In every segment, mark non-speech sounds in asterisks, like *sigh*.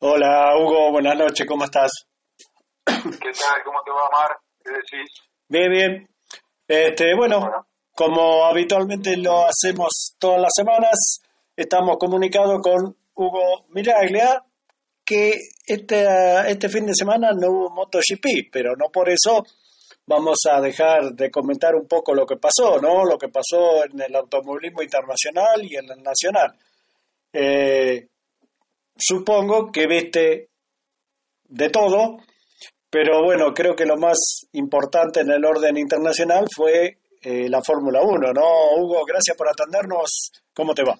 Hola Hugo, buenas noches, ¿cómo estás? ¿Qué tal? ¿Cómo te va, Mar? ¿Qué decís? Bien, bien. Este, bueno, Bueno. como habitualmente lo hacemos todas las semanas, estamos comunicados con Hugo Miraglia, que este, este fin de semana no hubo MotoGP, pero no por eso vamos a dejar de comentar un poco lo que pasó, ¿no? Lo que pasó en el automovilismo internacional y en el nacional. Eh, supongo que viste de todo, pero bueno, creo que lo más importante en el orden internacional fue eh, la Fórmula 1, ¿no? Hugo, gracias por atendernos. ¿Cómo te va?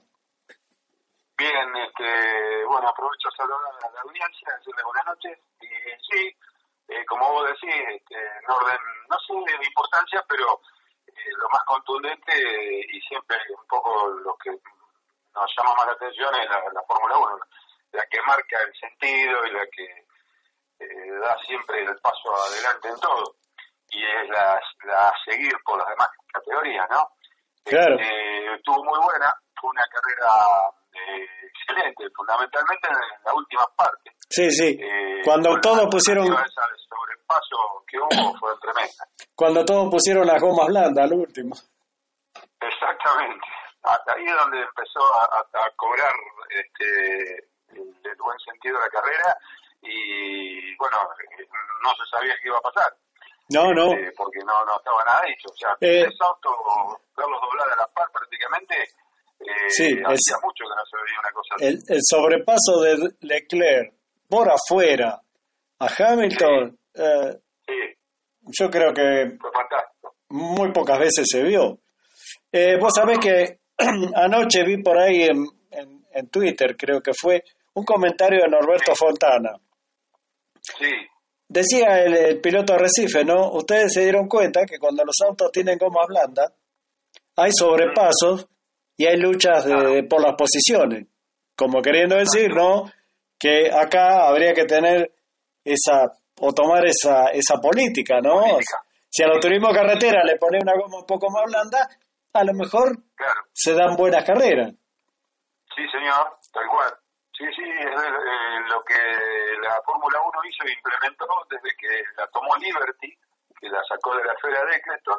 Bien, este, bueno, aprovecho a saludar a la audiencia, decirle buenas noches. Y sí, eh, como vos decís, este, en orden, no sé de importancia, pero eh, lo más contundente y siempre un poco lo que nos llama más la atención es la, la Fórmula 1, la que marca el sentido y la que eh, da siempre el paso adelante en todo. Y es la, la seguir por las demás categorías, ¿no? Claro. Este, estuvo muy buena, fue una carrera eh, excelente, fundamentalmente en la última parte. Sí, sí. Eh, Cuando todos pusieron, sobrepaso que hubo fue tremenda. cuando todos pusieron las gomas blandas al último. Exactamente. Hasta ahí es donde empezó a, a- a cobrar este, el, buen sentido de la carrera y bueno, eh, no se sabía qué iba a pasar. No, no. eh, porque no, no estaba nada dicho. O sea, Eh, tres autos, verlos doblar a la par prácticamente, eh, Sí, hacía mucho que no se veía una cosa así. El, el sobrepaso de Leclerc por afuera a Hamilton, eh, Sí, yo creo que fue fantástico. muy pocas veces se vio. Eh, vos sabés que *clears throat* anoche vi por ahí en, en- en Twitter, creo que fue, un comentario de Norberto Fontana. Sí, Decía el, el piloto de Recife, ¿no? Ustedes se dieron cuenta que cuando los autos tienen goma blanda, hay sobrepasos y hay luchas de- por las posiciones. Como queriendo decir, ¿no? Que acá habría que tener esa, o tomar esa, esa política, ¿no? Política. Si al autorismo carretera le pone una goma un poco más blanda, a lo mejor claro. se dan buenas carreras. Sí, señor, tal cual. Sí, sí, es eh, lo que la Fórmula 1 hizo e implementó desde que la tomó Liberty, que la sacó de la esfera de Eccleston,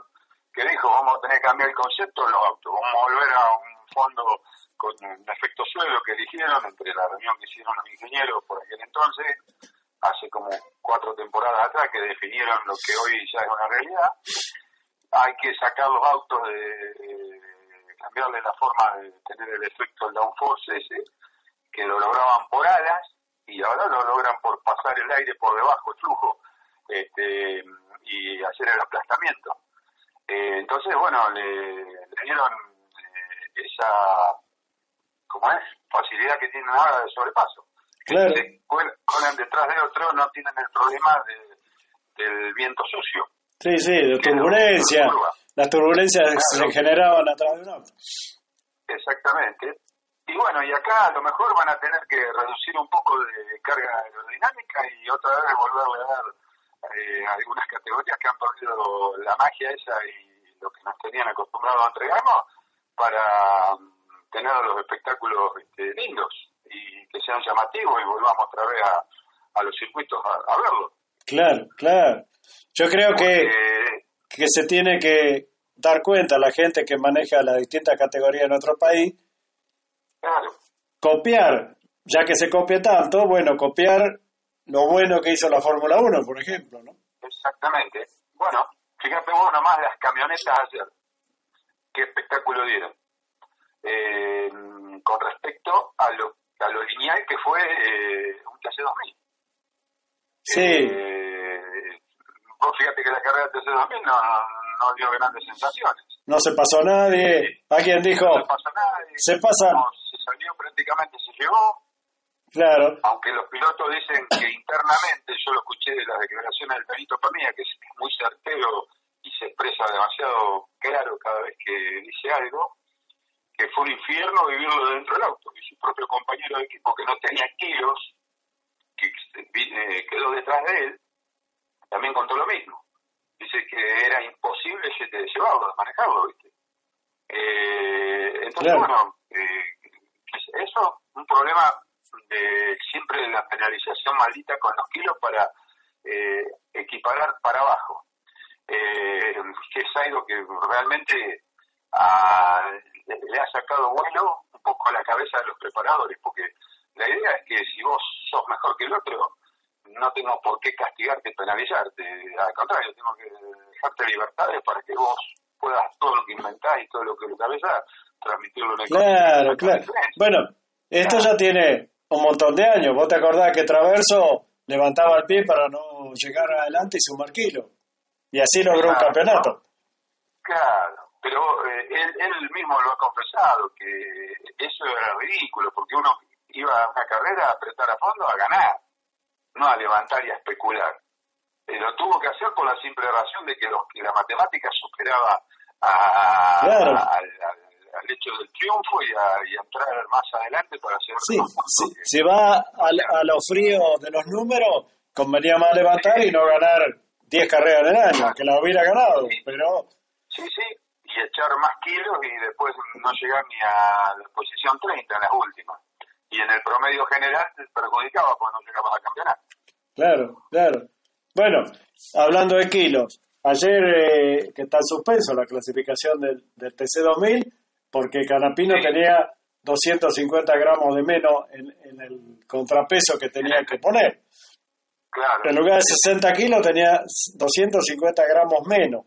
que dijo, vamos a tener que cambiar el concepto en los autos, vamos a volver a un fondo con un efecto suelo que eligieron entre la reunión que hicieron los ingenieros por aquel entonces, hace como cuatro temporadas atrás, que definieron lo que hoy ya es una realidad. Hay que sacar los autos de, de cambiarle la forma de tener el efecto del downforce ese, que lo lograban por alas y ahora lo logran por pasar el aire por debajo, el flujo, este, y hacer el aplastamiento. Eh, entonces, bueno, le, le dieron eh, esa, ¿cómo es? Facilidad que tienen ahora de sobrepaso. Claro. Se detrás de otro, no tienen el problema de- del viento sucio. Sí, sí, de turbulencia. Las turbulencias se generaban atrás de un auto. Exactamente. Y bueno, y acá a lo mejor van a tener que reducir un poco de carga aerodinámica y otra vez volverle a dar eh, algunas categorías que han perdido la magia esa y lo que nos tenían acostumbrados a entregarnos para mm, tener los espectáculos este, lindos y que sean llamativos y volvamos otra vez a, a los circuitos a, a verlos. Claro, claro. Yo creo que, Porque, que se tiene que dar cuenta la gente que maneja las distintas categorías en nuestro país, claro, copiar, ya que se copia tanto, bueno, copiar lo bueno que hizo la Fórmula 1, por ejemplo, ¿no? Exactamente. Bueno, fíjate vos nomás las camionetas ayer. Qué espectáculo dieron. Eh, con respecto a lo, a lo lineal que fue eh, un TC2000. Sí, Eh, vos fíjate que la carrera del TC2000 no, no dio grandes sensaciones. No se pasó a nadie. Alguien dijo, No pasó nada. y se pasa, no, se salió prácticamente, se llegó. claro, aunque los pilotos dicen que internamente, yo lo escuché de las declaraciones del Benito Pamía, que es muy certero y se expresa demasiado claro cada vez que dice algo, que fue un infierno vivirlo dentro del auto, y su propio compañero de equipo que no tenía kilos, que eh, quedó detrás de él, también contó lo mismo. Dice que era imposible lle- llevarlo, manejarlo, ¿viste? Eh, entonces, Claro. bueno, eh, eso un problema de siempre la penalización maldita con los kilos para eh, equiparar para abajo. Eh, que es algo que realmente a, le ha sacado vuelo un poco a la cabeza de los preparadores, porque la idea es que si vos sos mejor que el otro, no tengo por qué castigarte, penalizarte. Al contrario, tengo que dejarte libertades para que vos puedas todo lo que inventás y todo lo que lo cabeza transmitirlo en el Claro, claro. Bueno, esto ya tiene un montón de años. ¿Vos te acordás que Traverso levantaba el pie para no llegar adelante y sumar kilo? Y así logró un campeonato. Claro, pero eh, él, él mismo lo ha confesado, que eso era ridículo, porque uno iba a una carrera a apretar a fondo a ganar, no a levantar y a especular. Eh, lo tuvo que hacer por la simple razón de que, los, que la matemática superaba a, Claro. a- al, al- hecho del triunfo y a, y a entrar más adelante para hacer Sí, sí, si va al- a, lo frío de los números, convenía más levantar y no ganar 10 carreras en el año, que la hubiera ganado, pero Sí, sí, y echar más kilos y después no llegar ni a la posición 30 en las últimas. Y en el promedio general te perjudicaba cuando no llegabas a campeonato. claro, claro. Bueno, hablando de kilos, ayer eh, que está en suspenso la clasificación del, del TC2000, porque Canapino Sí. tenía 250 gramos de menos en, en el contrapeso que tenía que poner. Claro. En lugar de 60 kilos tenía 250 gramos menos.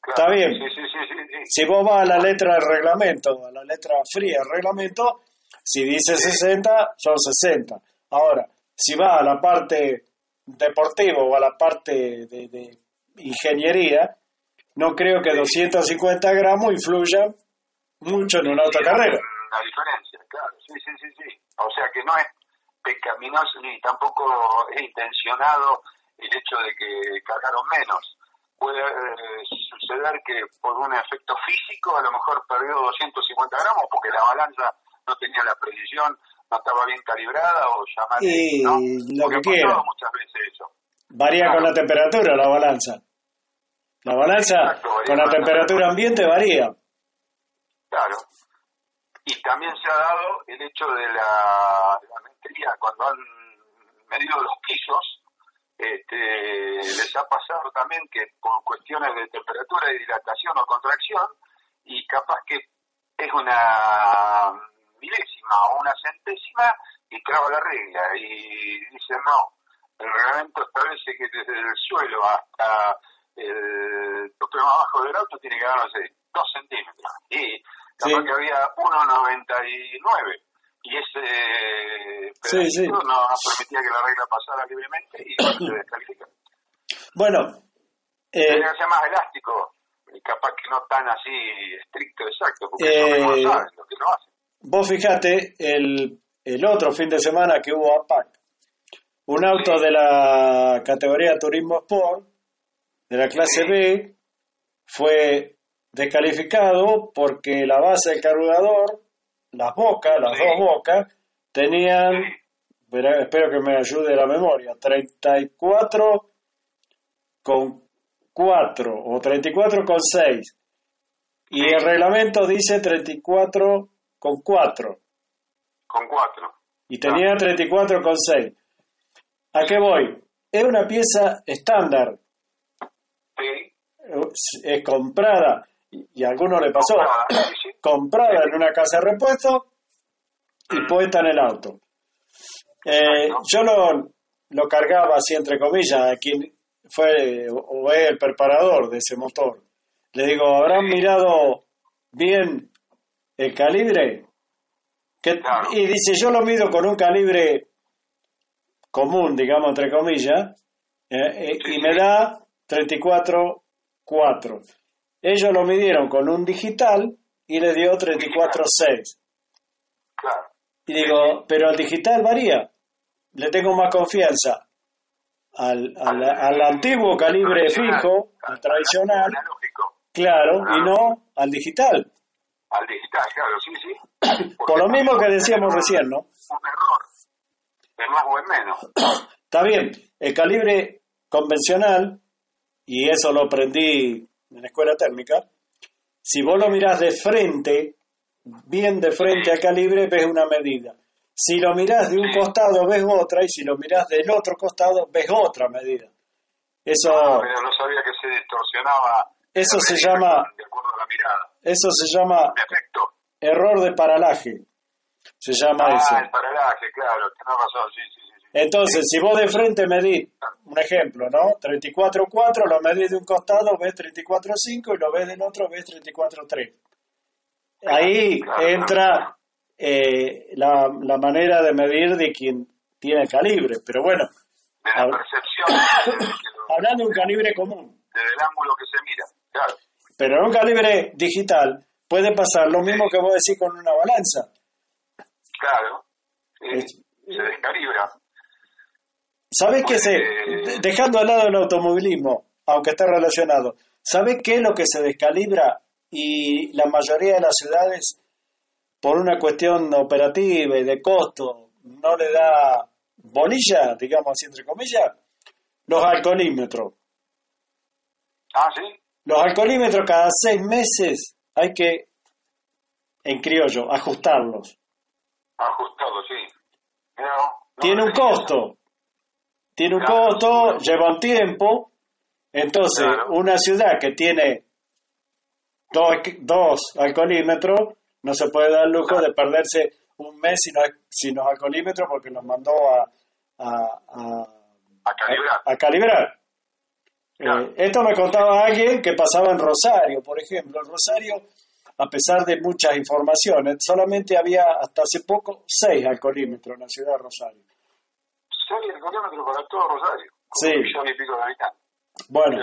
claro. está bien. Sí. Si vos vas a la letra del reglamento, a la letra fría del reglamento, si dice 60, son 60. Ahora, si vas a la parte deportiva o a la parte de, de ingeniería, no creo que 250 gramos influyan mucho en una autocarrera. Una diferencia, claro. Sí, sí, sí, sí. O sea que no es pecaminoso ni tampoco es intencionado el hecho de que cargaron menos. Puede eh, suceder que por un efecto físico a lo mejor perdió 250 gramos porque la balanza no tenía la precisión, no estaba bien calibrada o llamarle, Y ¿no? lo Porque que quiera. muchas veces eso. Varía con la temperatura la balanza. La balanza Exacto, con la temperatura ambiente varía. Claro. Y también se ha dado el hecho de la, de la cuando han medido los pisos, este, les ha pasado también que por cuestiones de temperatura, de dilatación o contracción, y capaz que es una milésima o una centésima y traba la regla. Y dicen, no, el reglamento establece que desde el suelo hasta el tope más bajo del auto tiene que dar, no sé, dos centímetros. Y capaz Sí. que había 1,99. Y ese Sí, pedacito sí. no, no permitía que la regla pasara libremente y se descalifica. Bueno, eh, que ser más elástico y capaz que no tan así estricto, exacto, porque Eh, lo saben lo que lo hacen. Vos fijate el, el otro fin de semana que hubo APAC, un auto de la categoría Turismo Sport, de la clase B, fue descalificado porque la base del carburador, las bocas, las dos bocas, tenían, espero que me ayude la memoria, 34 con 4 o 34 con 6. Y el reglamento dice 34 con 4 Con cuatro. y tenía 34 con 6. ¿A qué voy? Es una pieza estándar, Sí. es es comprada y a alguno le pasó, Comprada, sí, sí. *clears throat* comprada en una casa de repuesto y puesta en el auto. Eh, yo lo, lo cargaba así entre comillas a quien fue o es el preparador de ese motor. Le digo, ¿habrán mirado bien el calibre? Que- Claro. Y dice, yo lo mido con un calibre común, digamos, entre comillas, eh, eh, y me da 34.4. Ellos lo midieron con un digital y le dio 34.6. Claro. Y digo, pero el digital varía. Le tengo más confianza al, al, al antiguo calibre fijo, al tradicional, claro, y Claro. no al digital. Al digital, claro, sí, sí. *coughs* Por lo mismo que decíamos recién, ¿no? Un error. De más o en menos. *coughs* Está bien, el calibre convencional, y eso lo aprendí en la escuela térmica, si vos lo mirás de frente, bien de frente al calibre, ves una medida. Si lo mirás de un Sí. costado ves otra y si lo mirás del otro costado ves otra medida. Eso, Ah, pero no sabía que se distorsionaba. Eso se llama- De acuerdo a la mirada. Eso se llama error de paralaje. Se llama Ah, eso. el paralaje, claro, tenés razón, sí, sí, sí. sí. Entonces, si vos de frente medís, un ejemplo, ¿no? 34.4, lo medís de un costado, ves 34.5 y lo ves del otro, ves 34.3. Ahí Claro, entra eh, la, la manera de medir de quien tiene calibre. Pero bueno, De la Hab- percepción, de- *coughs* de lo- hablando de un calibre común, desde el ángulo que se mira, claro. Pero en un calibre digital puede pasar lo mismo que vos decís con una balanza. Claro. Se descalibra. ¿Sabés qué se, dejando al lado el automovilismo, aunque está relacionado, ¿sabés qué es lo que se descalibra y la mayoría de las ciudades, por una cuestión operativa y de costo, no le da bolilla, digamos así entre comillas? Los alcoholímetros. Ah, sí. Los alcoholímetros cada seis meses hay que, en criollo, ajustarlos. Ajustado, sí. No Tiene un costo. Tiene un Claro. costo, lleva un tiempo. Entonces, Claro. una ciudad que tiene dos, dos alcoholímetros no se puede dar el lujo de perderse un mes sin, sin los alcoholímetros porque nos mandó a, a, a- A calibrar. a calibrar. Eh, esto me contaba alguien que pasaba en Rosario, por ejemplo. En Rosario, a pesar de muchas informaciones, solamente había hasta hace poco seis alcoholímetros en la ciudad de Rosario. Seis alcoholímetros para todo Rosario. Sí. Un millón y pico de habitantes. Bueno,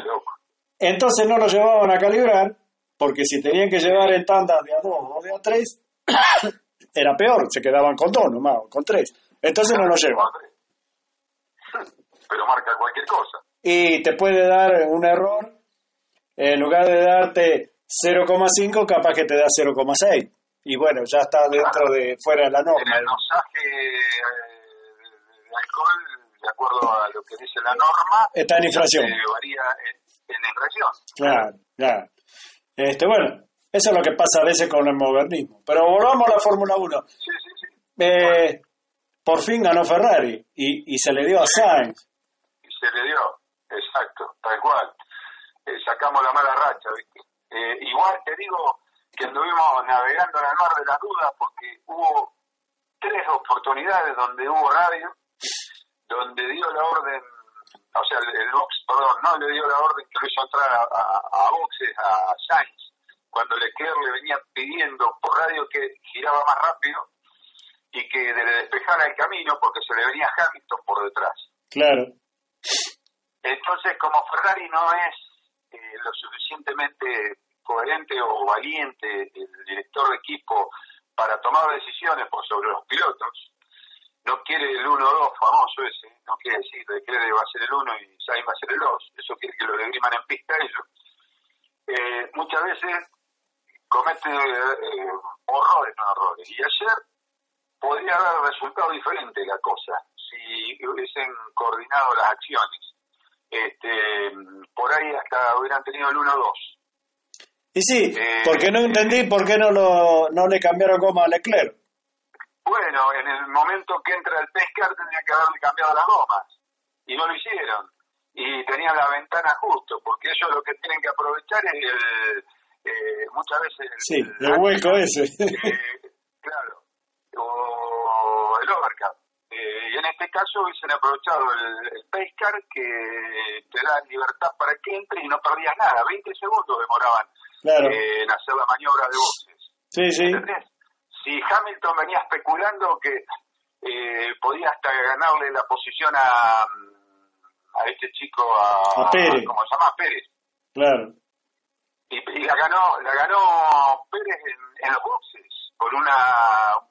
entonces no lo llevaban a calibrar, porque si tenían que llevar en tandas de a dos o de a tres, *coughs* era peor, se quedaban con dos nomás, con tres. Entonces no lo llevan. *laughs* Pero marca cualquier cosa. Y te puede dar un error, en lugar de darte 0,5, capaz que te da 0,6. Y bueno, ya está dentro de, fuera de la norma. el dosaje eh, de alcohol, de acuerdo a lo que dice la norma, Está en infracción. eh, varía en, en la infracción. Claro, claro. Este, bueno, eso es lo que pasa a veces con el modernismo. Pero volvamos a la Fórmula 1. Sí, sí, sí. Eh, por fin ganó Ferrari y, y se le dio a Sainz. Y se le dio, exacto, tal cual. Eh, sacamos la mala racha, ¿viste? Eh, igual te digo que anduvimos navegando en el mar de las dudas porque hubo tres oportunidades donde hubo radio, donde dio la orden, o sea, el, box, perdón, no le dio la orden que lo hizo entrar a, a, a boxes a Sainz, cuando Leclerc le venía pidiendo por radio que giraba más rápido y que le despejara el camino porque se le venía Hamilton por detrás. Claro, Entonces, como Ferrari no es eh, lo suficientemente coherente o valiente el director de equipo para tomar decisiones por sobre los pilotos, no quiere el 1-2 famoso ese, no quiere decir que Leclerc va a ser el 1 y Sainz va a ser el 2, eso quiere que lo degriman en pista ellos. Eh, muchas veces comete eh, horrores, no errores. Y ayer podría haber resultado diferente la cosa si hubiesen coordinado las acciones. Este, por ahí hasta hubieran tenido el 1-2. y sí, Eh, porque no entendí por qué no, lo, no le cambiaron goma a Leclerc. Bueno, en el momento que entra el pescar tendría que haberle cambiado las gomas y no lo hicieron. Y tenían la ventana justo, porque ellos lo que tienen que aprovechar es el, eh, muchas veces el, Sí, el hueco ese. eh, claro, o el overcap. Eh, y en este caso hubiesen aprovechado el, el pace car que te da libertad para que entre y no perdías nada. 20 segundos demoraban Claro, eh, en hacer la maniobra de boxes. sí, sí, ¿Entendés? Si Hamilton venía especulando que eh, podía hasta ganarle la posición a, a este chico, a, A Pérez. ¿cómo se llama? Pérez. claro. Y, y la ganó la ganó Pérez en, en los boxes por una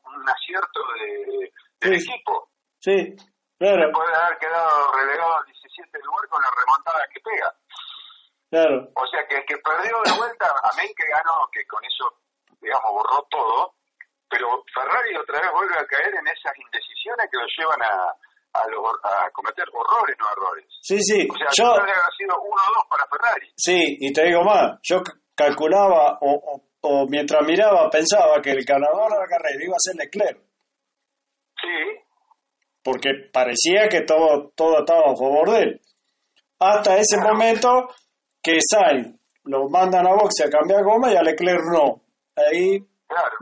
un acierto de, del Sí. equipo. Sí, claro, Puede haber quedado relegado al 17 lugar con la remontada que pega. claro. O sea que el que perdió de vuelta, amén que ganó, que con eso, digamos, borró todo, pero Ferrari otra vez vuelve a caer en esas indecisiones que lo llevan a, a, los- a cometer horrores, no errores. Sí, sí, O sea, yo, haber sido 1-2 para Ferrari. sí, y te digo más, yo calculaba o, o, o mientras miraba pensaba que el ganador de la carrera iba a ser Leclerc. Sí. Porque parecía que todo, todo estaba a favor de él. Hasta ese momento que Sainz lo mandan a boxe a cambiar goma y a Leclerc no. Ahí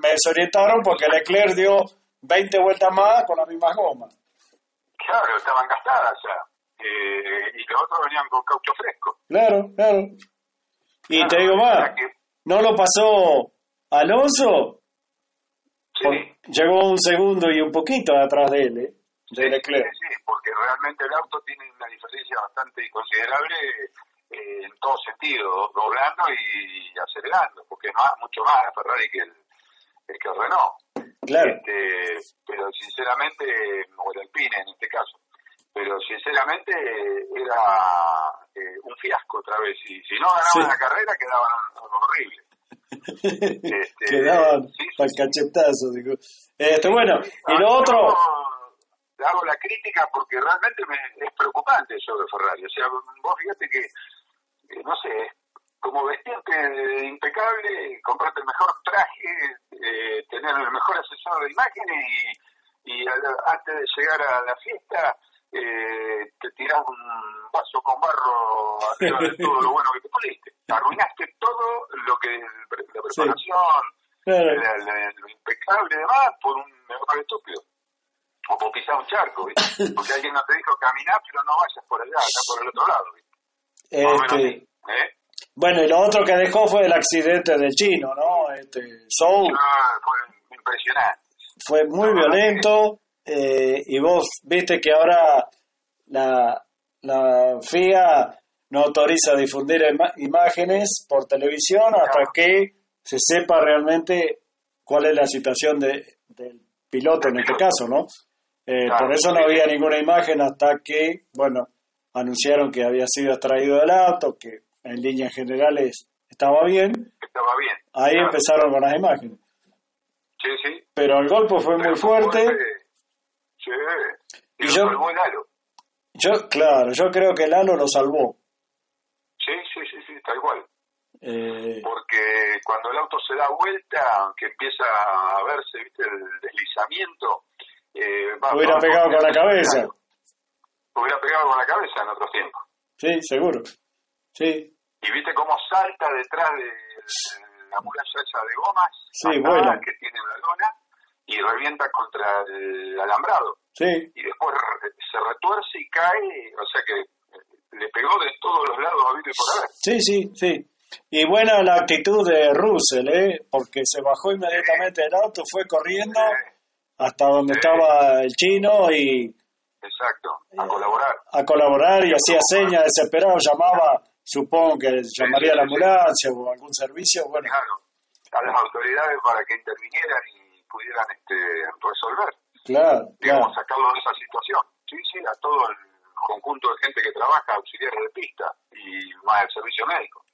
me desorientaron porque Leclerc dio 20 vueltas más con la misma goma. Claro, estaban gastadas ya. Eh, y los otros venían con caucho fresco. Claro, claro. Y te digo más, no lo pasó Alonso. Sí. Llegó un segundo y un poquito atrás de él, ¿eh? De Leclerc. Sí, sí, porque realmente el auto tiene una diferencia bastante considerable eh, en todo sentido, doblando y acelerando, porque es más, mucho más Ferrari que el, el que Renault. Claro. Este, pero sinceramente, o el Alpine en este caso, pero sinceramente era eh, un fiasco otra vez. Y si no ganaban la carrera, quedaban horribles. *laughs* este, quedaban sí, para el cachetazo. Digo. Este, bueno, y lo otro. Hago la crítica porque realmente me, es preocupante eso de Ferrari. O sea, vos fíjate que, eh, no sé, como vestirte impecable, comprarte el mejor traje, eh, tener el mejor asesor de imágenes y, y antes de llegar a la fiesta eh, te tiras un vaso con barro arriba de todo lo bueno que te puliste. Arruinaste todo lo que la preparación, lo impecable y demás por un error estúpido. O por pisar un charco, ¿viste? *coughs* Porque alguien no te dijo caminar, pero no vayas por allá, acá por el otro lado, Este, ¿eh? Bueno, y lo otro que dejó fue el accidente del chino, ¿no? Este, Soul. Ah, fue impresionante. Fue muy violento eh, y vos viste que ahora la, la FIA no autoriza difundir imágenes por televisión hasta que se sepa realmente cuál es la situación de, del piloto en este caso, ¿no? Eh, por eso no había ninguna imagen hasta que, bueno, anunciaron que había sido extraído del auto, que en líneas generales estaba bien. Estaba bien. Ahí empezaron con las imágenes. Sí, sí. Pero el golpe fue muy fuerte. Sí. Y, yo, yo, claro, yo creo que Lalo lo salvó. Sí, sí, sí, sí, tal cual. Eh... Porque cuando el auto se da vuelta, que empieza a verse, viste, el deslizamiento, eh, hubiera pegado con la cabeza. Hubiera pegado con la cabeza en otros tiempos. Sí, seguro. Sí. Y viste cómo salta detrás de la muralla esa de gomas sí, bueno. que tiene la lona y revienta contra el alambrado. Sí. Y después se retuerce y cae, o sea que eh, le pegó de todos los lados a Vito por haber. Sí, sí, sí. Y buena la actitud de Russell, ¿eh? porque se bajó inmediatamente del auto, fue corriendo hasta donde estaba el chino y... Exacto, a colaborar. A colaborar y hacía señas, desesperado, llamaba, supongo que llamaría a la ambulancia o algún servicio, bueno. Claro, a las autoridades para que intervinieran y pudieran este, resolver. Claro, digamos, sacarlo de esa situación. Sí, sí, a todo el conjunto de gente que trabaja, auxiliares de pista y más el servicio médico.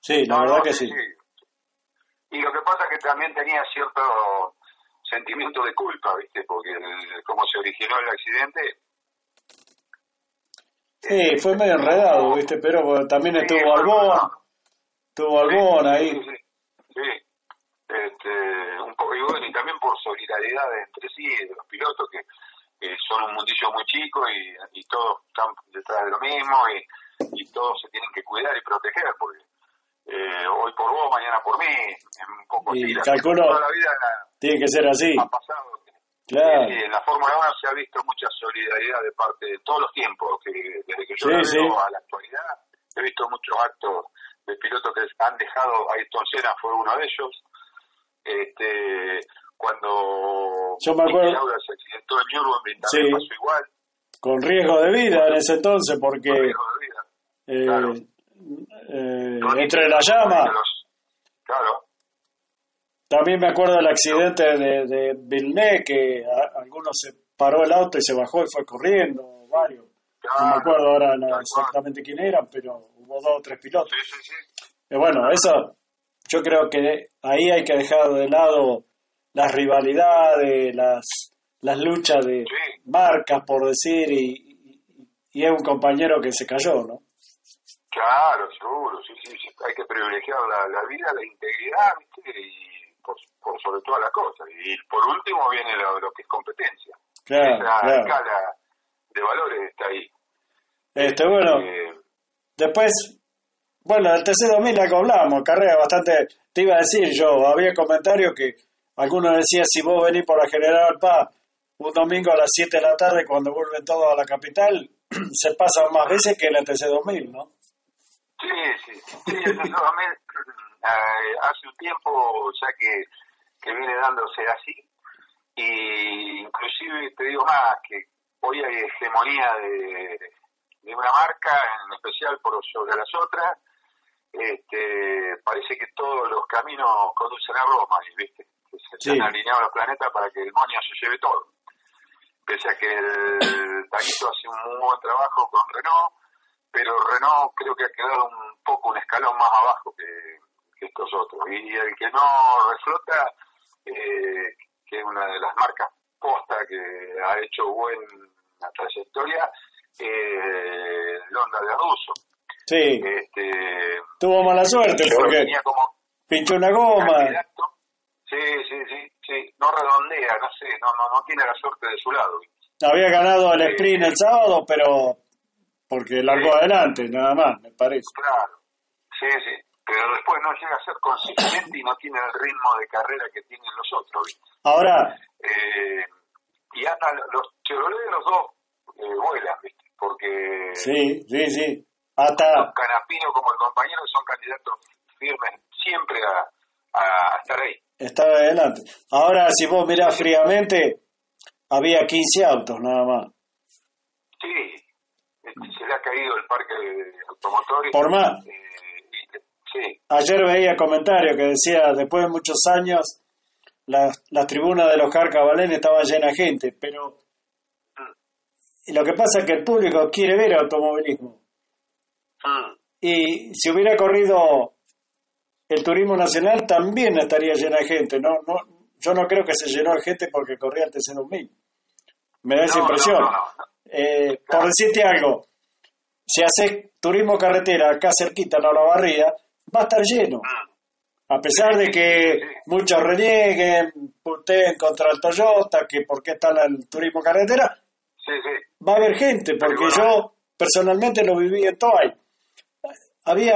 Sí, la verdad que sí. Y lo que pasa es que también tenía cierto sentimiento de culpa, ¿viste? Porque como se originó el accidente. Sí, fue medio enredado, ¿viste? Pero también estuvo Albón. Estuvo Albón ahí. Sí, sí, Este, un poco, y, también por solidaridad entre sí, de los pilotos, que son un mundillo muy chico y, y, todos están detrás de lo mismo y, y todos se tienen que cuidar y proteger, porque eh, hoy por vos, mañana por mí, un poco y calculo, toda la vida tiene que ser así. Ha pasado. Claro. en la Fórmula 1 se ha visto mucha solidaridad de parte de todos los tiempos, que desde que yo sí, veo a la actualidad, he visto muchos actos de pilotos que han dejado, Ayrton Senna fue uno de ellos, este cuando yo me acuerdo se accidentó en Nürburgring también pasó igual con riesgo de vida en ese entonces porque con riesgo de vida. Eh, claro. Eh, entre la llama claro también me acuerdo del accidente de, de Villeneuve, que a, algunos se paró el auto y se bajó y fue corriendo, varios. Claro, no me acuerdo ahora exactamente quién eran, pero hubo dos o tres pilotos. Sí, sí, sí. Y bueno, eso, yo creo que ahí hay que dejar de lado las rivalidades, las, las luchas de marcas, por decir, y, y es un compañero que se cayó, ¿no? Claro, seguro, sí, sí, sí. hay que privilegiar la, la vida, la integridad, ¿viste? y por, por sobre todas las cosas. Y por último viene lo, lo, que es competencia. Claro, Esa escala de valores está ahí. Este, bueno, eh, después, bueno, el TC2000 la que hablamos, carrera bastante, te iba a decir yo, había comentarios que algunos decían si vos venís por la General Paz un domingo a las 7 de la tarde cuando vuelven todos a la capital, *clears throat* se pasan más veces que en el TC2000, ¿no? Sí, sí, sí, el TC2000 eh, hace un tiempo ya que, que viene dándose así y inclusive te digo más que hoy hay hegemonía de, de una marca en especial por sobre las otras este, parece que todos los caminos conducen a Roma ¿viste? que se han alineado los planetas para que el moño se lleve todo pese a que el Taguito hace un muy buen trabajo con Renault pero Renault creo que ha quedado un poco un escalón más abajo que, que estos otros y el que no reflota eh, que es una de las marcas posta que ha hecho buena trayectoria, eh, Honda de Russo. Sí. Este, Tuvo mala suerte porque como pinchó una goma. Sí, sí, sí, sí, no redondea, no sé, no, no, no tiene la suerte de su lado. Había ganado el sprint el sábado, pero porque largó adelante, nada más, me parece. Claro, sí, sí pero después no llega a ser consistente y no tiene el ritmo de carrera que tienen los otros. Ahora. Eh, y hasta los Chevrolet de los dos eh, vuelan, ¿viste? Porque. Sí, sí, sí. Hasta. Canapino como el compañero son candidatos firmes siempre a, a estar ahí. Estaba adelante. Ahora, si vos mirás fríamente, había 15 autos nada más. Sí, se le ha caído el parque de automotores. Por más. Eh, Ayer veía comentarios que decía, después de muchos años, la, la tribuna de los Carcabalén estaba llena de gente, pero lo que pasa es que el público quiere ver automovilismo. Y si hubiera corrido el turismo nacional, también estaría llena de gente. No, no, yo no creo que se llenó de gente porque corría el TC2000. Me da esa impresión. Eh, por decirte algo, si haces turismo carretera acá cerquita en la barría, va a estar lleno. A pesar de que muchos renieguen, puteen contra el Toyota, que por qué está el turismo carretera, va a haber gente, porque yo personalmente lo viví en Toay. Había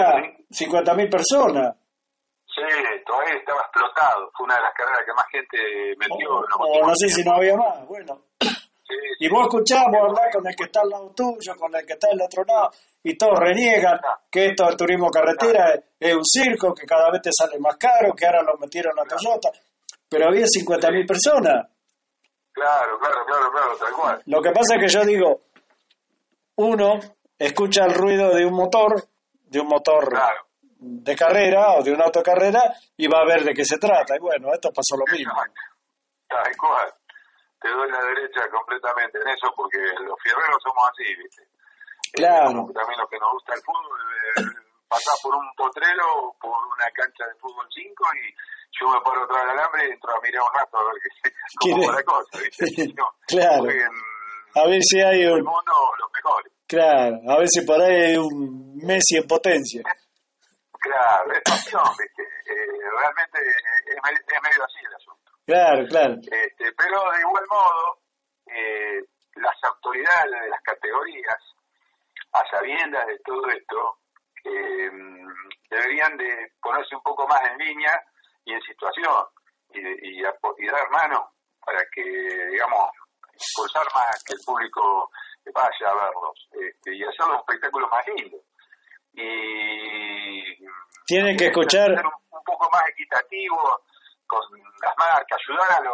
50.000 personas. Sí, Toay estaba explotado, fue una de las carreras que más gente metió. O, no sé si no había más, bueno. Y vos escuchamos hablar con el que está al lado tuyo, con el que está al otro lado, y todos reniegan que esto del turismo carretera es un circo, que cada vez te sale más caro, que ahora lo metieron a Toyota, pero había 50.000 personas. Claro, claro, claro, claro, tal cual. Lo que pasa es que yo digo, uno escucha el ruido de un motor, de un motor de carrera o de una autocarrera y va a ver de qué se trata. Y bueno, esto pasó lo mismo. Tal cual. Te doy la derecha completamente en eso porque los fierreros somos así, ¿viste? Claro. también lo que nos gusta el fútbol, eh, pasar por un potrero, por una cancha de fútbol 5 y yo me paro atrás del alambre y entro a mirar un rato a ver qué, *laughs* cómo va la cosa, ¿viste? *laughs* claro. a ver si hay un... El mundo, los mejores. Claro, a ver si por ahí hay un Messi en potencia. Claro, es pasión, ¿viste? Eh, realmente es, es, medio así el asunto. Claro, claro. Este, pero de igual modo, eh, las autoridades de las categorías a sabiendas de todo esto, eh, deberían de ponerse un poco más en línea y en situación y, y, y dar mano para que, digamos, impulsar más que el público vaya a verlos este, y hacer un espectáculo más lindo. Y tienen que escuchar un, un, poco más equitativo con las marcas, ayudar a los,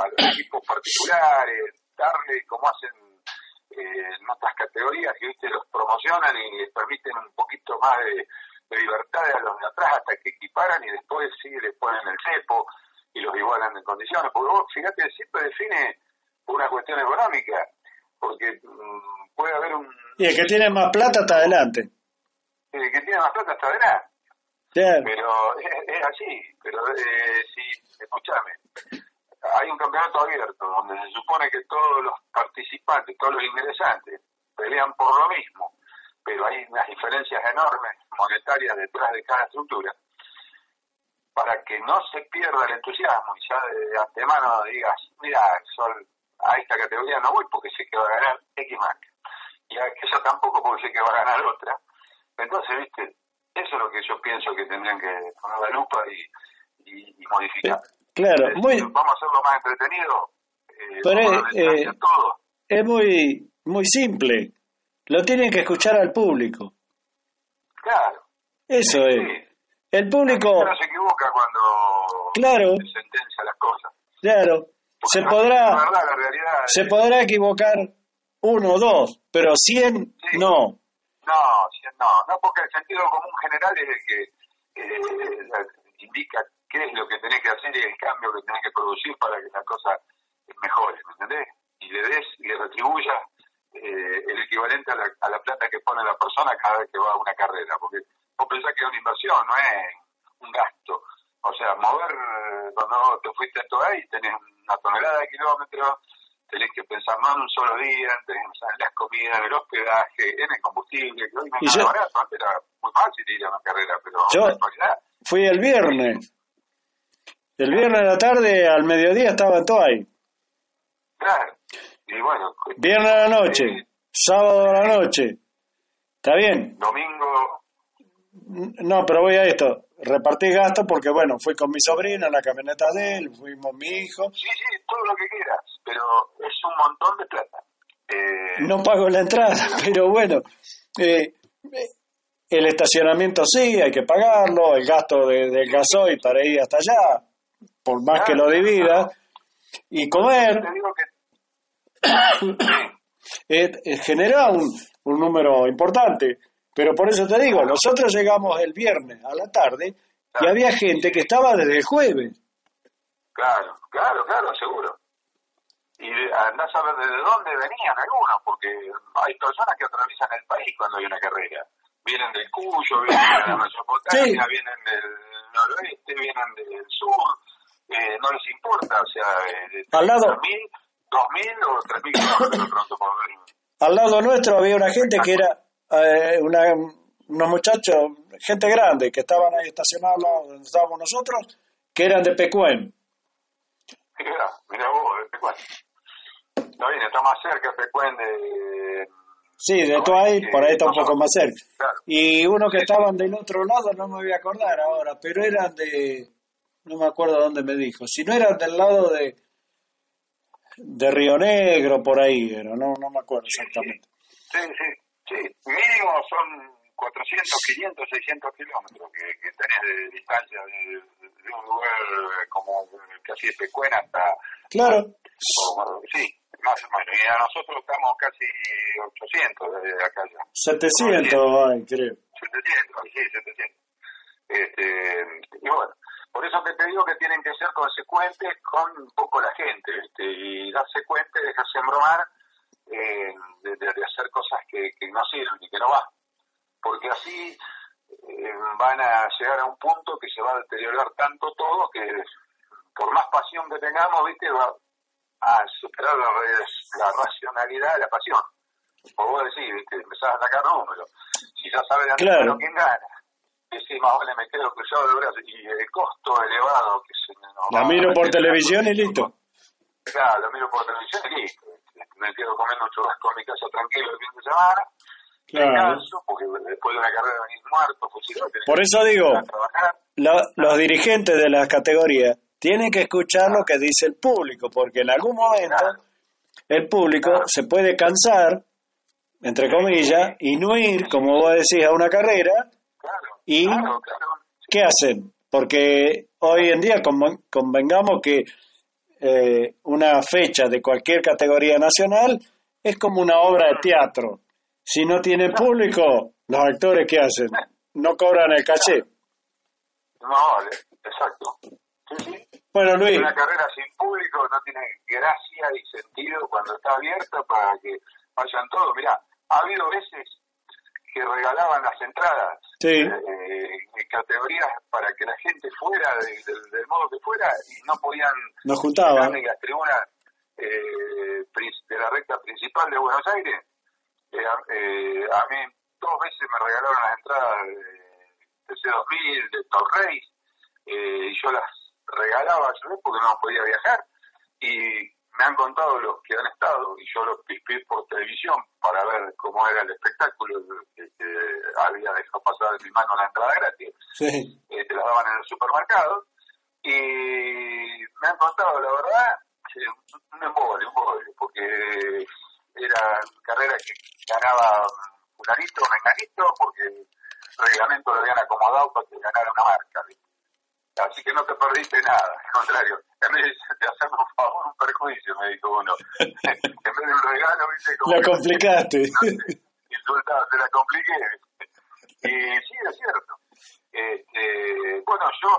a los equipos particulares, darle como hacen en otras categorías que viste los promocionan y les permiten un poquito más de, libertad a los de atrás hasta que equiparan y después sí les ponen el cepo y los igualan en condiciones. Porque vos, fíjate, siempre define una cuestión económica, porque mm, puede haber un... Y el que tiene más plata está adelante. El que tiene más plata está adelante. Pero es, así, pero eh, sí, escúchame, hay un campeonato abierto donde se supone que todos los participantes, todos los ingresantes pelean por lo mismo, pero hay unas diferencias enormes monetarias detrás de cada estructura. Para que no se pierda el entusiasmo y ya de antemano digas, mira, Sol, a esta categoría no voy porque sé que va a ganar X marca. Y a aquella tampoco porque sé que va a ganar otra. Entonces, viste, eso es lo que yo pienso que tendrían que poner la lupa y, y, modificar. Claro, muy... Vamos a hacerlo más entretenido. Eh, pero es, eh, todo. es muy, muy simple. Lo tienen que escuchar al público. Claro. Eso es. El público... No se equivoca cuando claro. se sentencia las cosas. Claro. se podrá, se podrá equivocar uno o dos, pero cien no. No, cien no. No, porque el sentido común general es el que eh, indica qué es lo que tenés que hacer y el cambio que tenés que producir para que la cosa mejore, ¿me entendés? Y le des y le retribuyas eh, el equivalente a la, a la plata que pone la persona cada vez que va a una carrera, porque vos pensás que es una inversión, no es un gasto. O sea, mover, cuando te fuiste a ahí, tenés una tonelada de kilómetros, tenés que pensar más en un solo día, tenés en las comidas, en el hospedaje, en el combustible, que hoy no es barato, antes era muy fácil ir a una carrera, pero yo fui el viernes. El viernes de la tarde, al mediodía, estaba todo ahí. Claro. Y bueno. Viernes a la noche, eh, sábado a la noche. ¿Está bien? Domingo. No, pero voy a esto. Repartí gastos porque, bueno, fui con mi sobrina en la camioneta de él, fuimos mi hijo. Sí, sí, todo lo que quieras, pero es un montón de plata. Eh, no pago la entrada, *laughs* pero bueno. Eh, el estacionamiento sí, hay que pagarlo, el gasto de, del gasoil para ir hasta allá, por más que lo divida, y comer. Te digo que *coughs* eh, genera un, un número importante. Pero por eso te digo, nosotros llegamos el viernes a la tarde y había gente que estaba desde el jueves. Claro, claro, claro, seguro. Y andás a ver desde dónde venían algunos, porque hay personas que atraviesan el país cuando hay una carrera. Vienen del Cuyo, vienen de la Mesopotamia, vienen del noroeste, vienen del sur, eh, no les importa, o sea, eh, al lado, 2.000 o 3.000 kilómetros pronto por. Al lado nuestro había una gente que era eh, una, unos muchachos, gente grande, que estaban ahí estacionados donde estábamos nosotros, que eran de Pecuén. Mira, mira vos, de Pecuén. Está bien, está más cerca Pecuén de... Sí, de todo ahí, por ahí está un poco más cerca. Y uno que estaban del otro lado, no me voy a acordar ahora, pero eran de... No me acuerdo dónde me dijo. Si no eran del lado de de Río Negro, por ahí era, no, no me acuerdo exactamente. Sí, sí, Sí, mínimo son 400, 500, 600 kilómetros que, que tenés de distancia de, un lugar como casi de Pecuena hasta... Claro. sí, más o menos. Y a nosotros estamos casi 800 desde acá ya. 700 hay, creo. 700, sí, 700. Este, y bueno, por eso te digo que tienen que ser consecuentes con un poco la gente, este, y darse cuenta, dejarse embromar eh, de, de, hacer cosas que, que, no sirven y que no van. Porque así eh, van a llegar a un punto que se va a deteriorar tanto todo que por más pasión que tengamos, viste, va a superar la, la racionalidad de la pasión. Por vos decís, viste, empezás a atacar números. Si ya sabes de claro. quién gana, decís, más vale me quedo cruzado de brazos. Y el costo elevado que se nos La miro por televisión y listo. Claro, lo miro por televisión y listo me quedo comiendo un churrasco en mi casa tranquilo el fin de semana. Claro. porque después de una carrera venís muerto, fusilado. Por eso digo, los dirigentes de la categoría tienen que escuchar lo que dice el público, porque en algún momento el público se puede cansar, entre comillas, y no ir, como vos decís, a una carrera. y ¿qué hacen? Porque hoy en día convengamos que eh, una fecha de cualquier categoría nacional es como una obra de teatro. Si no tiene público, los actores ¿qué hacen? No cobran el caché. No, exacto. Bueno, Luis. Una carrera sin público no tiene gracia y sentido cuando está abierta para que vayan todos. Mirá, ha habido veces que regalaban las entradas sí. eh, en categorías para que la gente fuera del modo que fuera y no podían nos juntaban en las tribunas eh, de la recta principal de Buenos Aires eh, eh, a mí dos veces me regalaron las entradas de, C2000 de Torrey y yo las regalaba yo porque no podía viajar y me han contado los que han estado, y yo los vi por televisión para ver cómo era el espectáculo que, había dejado pasar en mi mano la entrada gratis, eh, te la daban en el supermercado, y me han contado, la verdad, un embole, un embole, porque era carrera que ganaba fulanito menganito, porque el reglamento lo habían acomodado para que ganara una marca. Así que no te perdiste nada, al contrario, en vez de *laughs* hacerme un favor, un perjuicio, me dijo uno. *laughs* en vez de un regalo, viste, como... La complicaste. Insultado, te la compliqué. Y sí, es cierto. Este, bueno, yo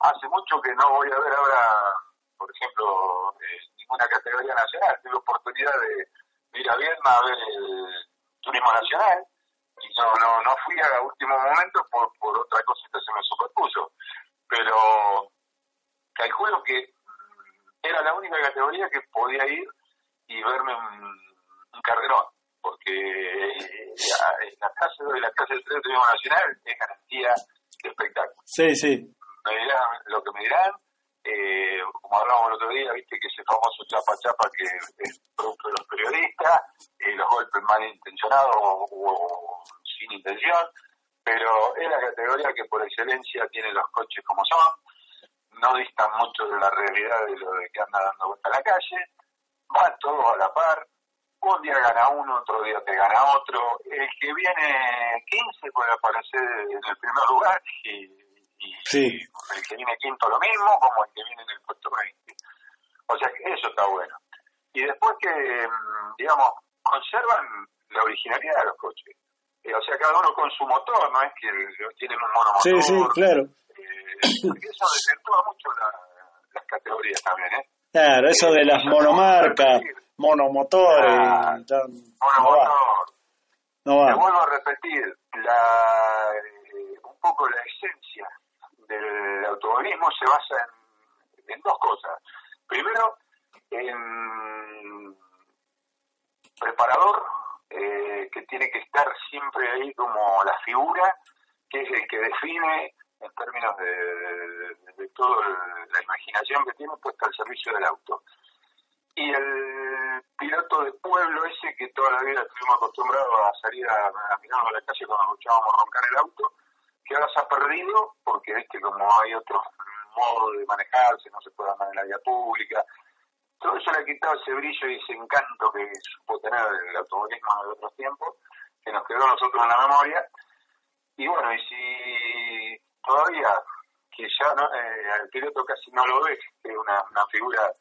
hace mucho que no voy a ver ahora, por ejemplo, eh, ninguna categoría nacional. Tuve oportunidad de, ir a Vietnam a ver el turismo nacional y no, no, no fui a último momento por, por otra cosa que se me superpuso pero calculo que era la única categoría que podía ir y verme un, carrerón, porque eh, la clase de la clase del Turismo Nacional es garantía de espectáculo. Sí, sí. Me dirán lo que me dirán, eh, como hablábamos el otro día, viste que ese famoso chapa chapa que es producto de los periodistas, eh, los golpes malintencionados o, o sin intención, pero es la categoría que por excelencia tiene los coches como son, no distan mucho de la realidad de lo de que anda dando vuelta a la calle, van todos a la par, un día gana uno, otro día te gana otro, el que viene 15 puede aparecer en el primer lugar y, el que viene quinto lo mismo como el que viene en el puesto 20. O sea que eso está bueno. Y después que, mm, digamos, conservan la originalidad de los coches o sea, cada uno con su motor, no es que tienen un monomotor. Sí, sí, claro. Eh, porque eso desvirtúa mucho las categorías también, ¿eh? Claro, eso de las monomarcas, monomotores. monomotor. No va. Te vuelvo a repetir, la, eh, un poco la esencia del automovilismo se basa en, en dos cosas. Primero, en preparador eh, que tiene que estar siempre ahí como la figura, que es el que define en términos de, de, toda la imaginación que tiene puesta al servicio del auto. Y el piloto de pueblo ese que toda la vida estuvimos acostumbrados a salir a, a mirar a la calle cuando luchábamos a roncar el auto, que ahora se ha perdido porque viste como hay otros modos de manejarse, no se puede andar en la vía pública, todo eso le ha quitado ese brillo y ese encanto que supo tener el automovilismo de otros tiempos, que nos quedó a nosotros en la memoria. Y bueno, y si todavía, que ya no, eh, el piloto casi no lo ve, que es una, una figura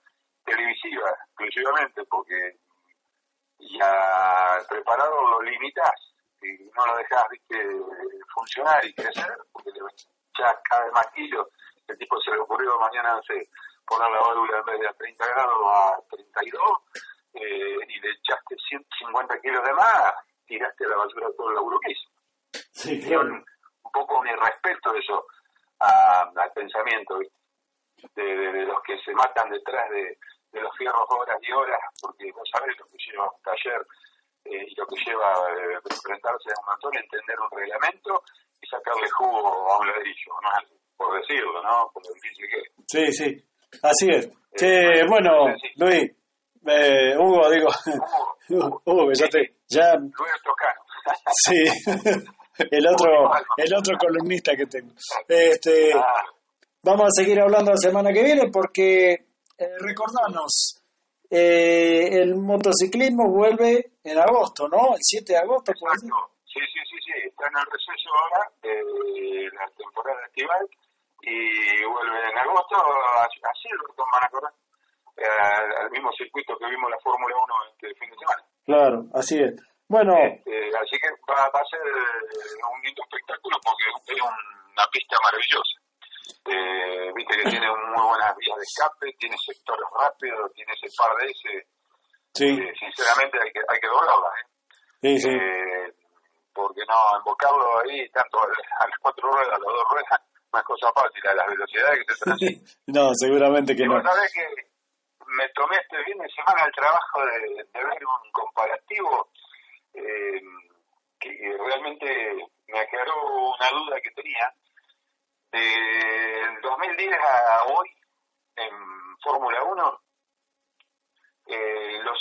televisiva exclusivamente, porque ya preparado lo limitas y no lo dejas ¿viste, funcionar y crecer, porque le ya cada vez más kilos, el tipo se le ocurrió mañana, no sé, poner la válvula en vez de a 30 grados a 32 eh, y le echaste 150 kilos de más, tiraste a la basura todo el laburo que hizo. Sí, claro. Un poco un irrespeto eso al pensamiento de, de, los que se matan detrás de, de los fierros horas y horas, porque vos sabés lo que lleva un taller eh, y lo que lleva eh, enfrentarse a un montón, entender un reglamento y sacarle jugo a un ladrillo, ¿no? por decirlo, ¿no? Como dice que. Sí, sí. Así es. Che, bueno, Luis, eh, Hugo, digo, Hugo, *laughs* ya te, ya... sí, *laughs* *laughs* el otro, el otro columnista que tengo. Este, vamos a seguir hablando la semana que viene porque eh, recordarnos, eh, el motociclismo vuelve en agosto, ¿no? El 7 de agosto. Sí, sí, sí, sí, está en el receso ahora de la temporada estival y vuelve en agosto, así lo van a correr, eh, al mismo circuito que vimos la Fórmula 1 este fin de semana. Claro, así es. Bueno. Este, así que va, a ser eh, un lindo espectáculo porque es una pista maravillosa. Eh, viste que tiene muy buenas vías de escape, tiene sectores rápidos, tiene ese par de ese. Sí. sinceramente hay que, hay que doblarla, ¿eh? Sí, sí. porque no, invocarlo ahí, tanto a las cuatro ruedas, a las dos ruedas, una cosa fácil a las velocidades que se transmiten. *laughs* no, seguramente que y no. sabés que me tomé este fin de semana el trabajo de, ver un comparativo eh, que realmente me aclaró una duda que tenía. Del 2010 a hoy, en Fórmula 1,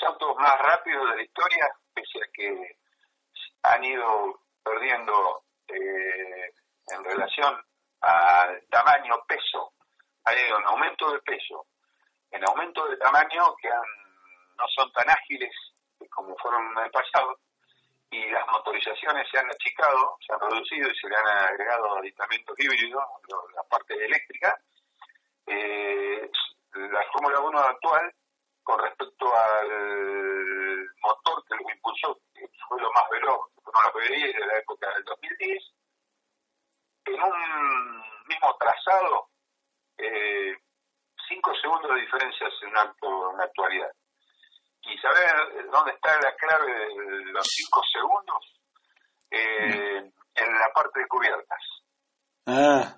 autos más rápidos de la historia, pese a que han ido perdiendo eh, en relación al tamaño, peso, hay un aumento de peso, en aumento de tamaño que no son tan ágiles como fueron en el pasado, y las motorizaciones se han achicado, se han reducido y se le han agregado aditamentos híbridos, la parte eléctrica. Eh, la Fórmula 1 actual, con respecto al motor que lo impulsó, que fue lo más veloz, que la mayoría de la época del 2010, en un mismo trazado, eh, cinco segundos de diferencia en, en la actualidad y saber dónde está la clave de los cinco segundos eh, en la parte de cubiertas. Ah.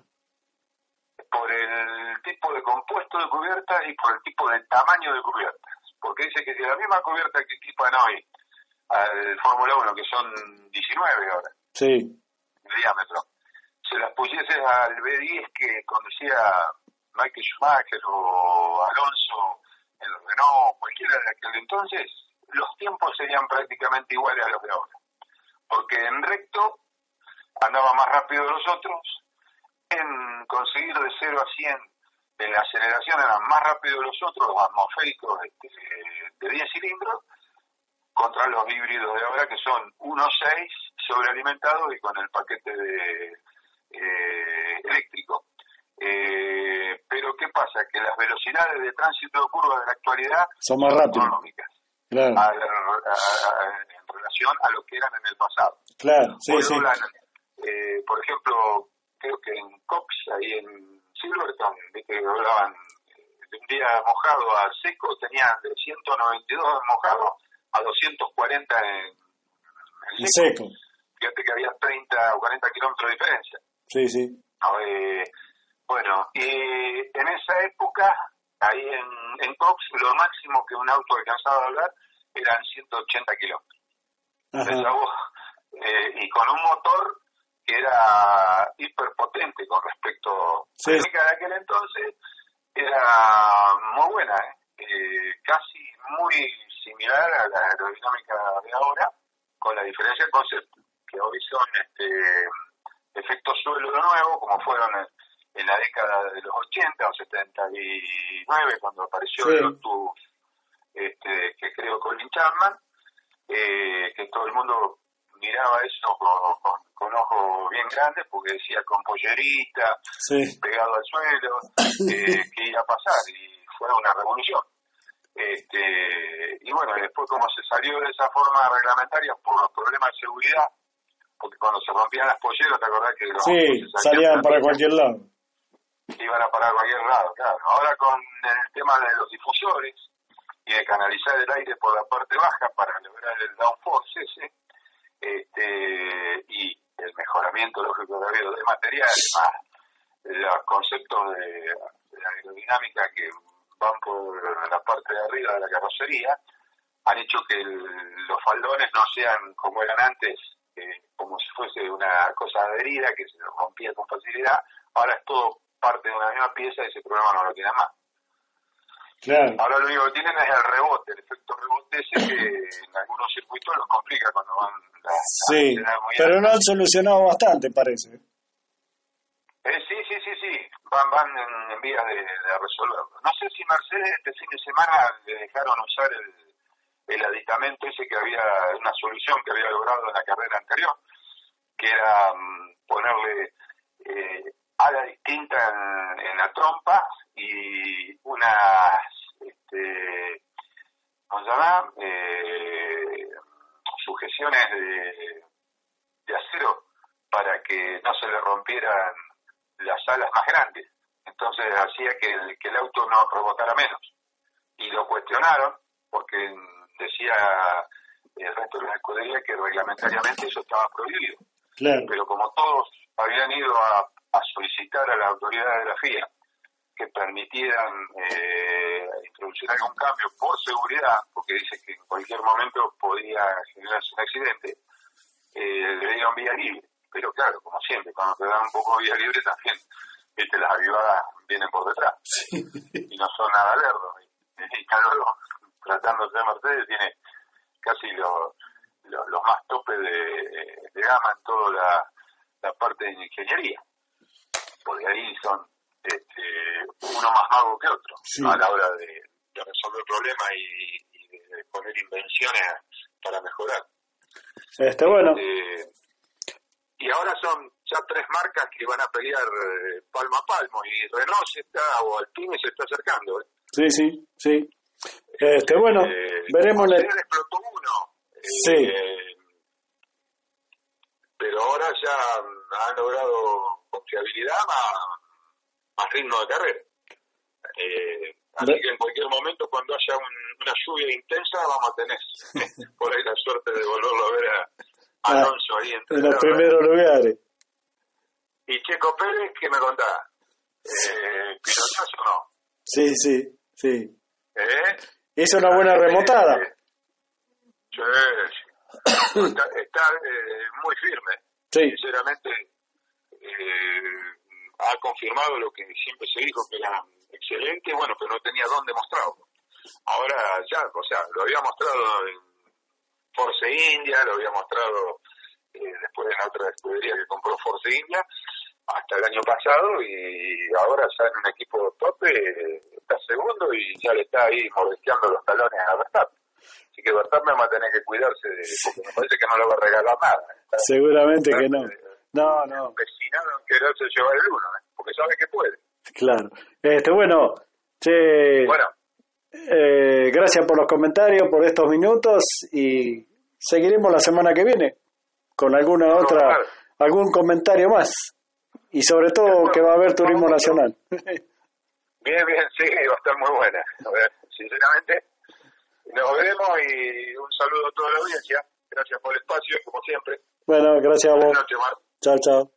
Por el tipo de compuesto de cubiertas y por el tipo de tamaño de cubiertas. Porque dice que si la misma cubierta que equipan hoy al Fórmula 1, que son 19 ahora, sí. de diámetro, se las pusieses al B10 que conducía Michael Schumacher o Alonso en Renault, cualquiera de aquel entonces, los tiempos serían prácticamente iguales a los de ahora. Porque en recto andaba más rápido de los otros, en conseguir de 0 a 100 en la aceleración eran más rápido de los otros, los atmosféricos este, de 10 cilindros, contra los híbridos de ahora que son 1.6 sobrealimentados y con el paquete de eh, eléctrico. Eh, pero ¿qué pasa? Que las velocidades de tránsito de curva de la actualidad son más rápidas. en relación a lo que eran en el pasado. Claro, sí, sí. Eh, por ejemplo, creo que en Cox, ahí en Silverton, que hablaban de un día mojado a seco, tenían de 192 mojado a 240 en, en seco. Fíjate que había 30 o 40 kilómetros de diferencia. Sí, sí. Eh, bueno, y en esa época, ahí en, en Cox, lo máximo que un auto alcanzaba a hablar eran 180 kilómetros. Eh, y con un motor que era hiperpotente con respecto sí. a la de aquel entonces, era muy buena, ¿eh? casi muy similar a la aerodinámica de ahora, con la diferencia de concepto, que hoy son este, efectos suelo de nuevo, como fueron en la década de los 80 o 79, cuando apareció el Lotus, este, que creo Colin Chapman, eh, que todo el mundo miraba eso con, con, ojos bien grandes porque decía con pollerita, pegado al suelo, *coughs* eh, que iba a pasar y fue una revolución. Este, y bueno, después como se salió de esa forma reglamentaria por los problemas de seguridad, porque cuando se rompían las polleras, ¿te acordás que los sí, salían para cualquier lado? iban a parar a cualquier lado, claro. Ahora con el tema de los difusores y de canalizar el aire por la parte baja para lograr el downforce ese, este, y el mejoramiento lógico habido de materiales, más los conceptos de, aerodinámica que van por la parte de arriba de la carrocería, han hecho que los faldones no sean como eran antes, eh, como si fuese una cosa adherida que se rompía con facilidad, ahora es todo parte de una misma pieza y ese programa no lo tiene más. Ahora lo único que tienen es el rebote, el efecto rebote ese que en algunos circuitos los complica cuando van Sí, pero no han solucionado bastante, parece. Eh, sí, sí, sí, sí, van, van en, vías de, resolverlo. No sé si Mercedes este fin de semana le dejaron usar el, el aditamento ese que había, una solución que había logrado en la carrera anterior, que era mm, ponerle eh, ala distinta en, la trompa y unas, este, ¿cómo se llama? Eh, sujeciones de, de acero para que no se le rompieran las alas más grandes. Entonces hacía que el, que el auto no rebotara menos. Y lo cuestionaron porque decía el resto de la escudería que reglamentariamente eso estaba prohibido. Pero como todos habían ido a a solicitar a la autoridad de la FIA que permitieran eh, introducir algún cambio por seguridad, porque dice que en cualquier momento podía generarse un accidente, eh, le dieron vía libre. Pero claro, como siempre, cuando te dan un poco vía libre también, viste, las avivadas vienen por detrás y no son nada lerdos. Y, tratándose de Mercedes, tiene casi los los más topes de, gama en toda la, la parte de ingeniería. Porque ahí son este, uno más mago que otro a la hora de, resolver problemas y, de poner invenciones para mejorar. Este, bueno. Este, y ahora son ya tres marcas que van a pelear eh, palmo a palmo y Renault se está, o Alpine se está acercando. ¿eh? Sí, sí, sí. Este, bueno, eh, veremos. La... explotó uno. Sí. Eh, pero ahora ya han logrado confiabilidad más, más ritmo de carrera. Eh, así que en cualquier momento, cuando haya una lluvia intensa, vamos a tener *laughs* por ahí la suerte de volverlo a ver a ah, Alonso ahí en los primeros lugares. ¿Y Checo Pérez qué me contaba? Eh, o no? Sí, sí, sí. ¿Eh? Hizo una buena remontada. Sí, está, está eh, muy firme. Sí. Sinceramente, eh, ha confirmado lo que siempre se dijo, que era excelente, bueno, pero no tenía dónde mostrarlo. Ahora ya, o sea, lo había mostrado en Force India, lo había mostrado eh, después en otra escudería que compró Force India, hasta el año pasado, y ahora ya en un equipo tope segundo y ya le está ahí mordisqueando los talones a Verstappen. Así que Verstappen va a tener que cuidarse, de, porque me parece que no le va a regalar nada. Seguramente que no. No, no. Empecinado en quererse llevar el uno, ¿eh? porque sabe que puede. Claro. Este, bueno, che, bueno. Eh, gracias por los comentarios, por estos minutos y seguiremos la semana que viene con alguna otra, algún comentario más y sobre todo que va a haber turismo nacional. *laughs* Bien, bien, sí, va a estar muy buena. A ver, sinceramente, nos vemos y un saludo a toda la audiencia. Gracias por el espacio, como siempre. Bueno, gracias a vos. Buenas noches, Chao, chao.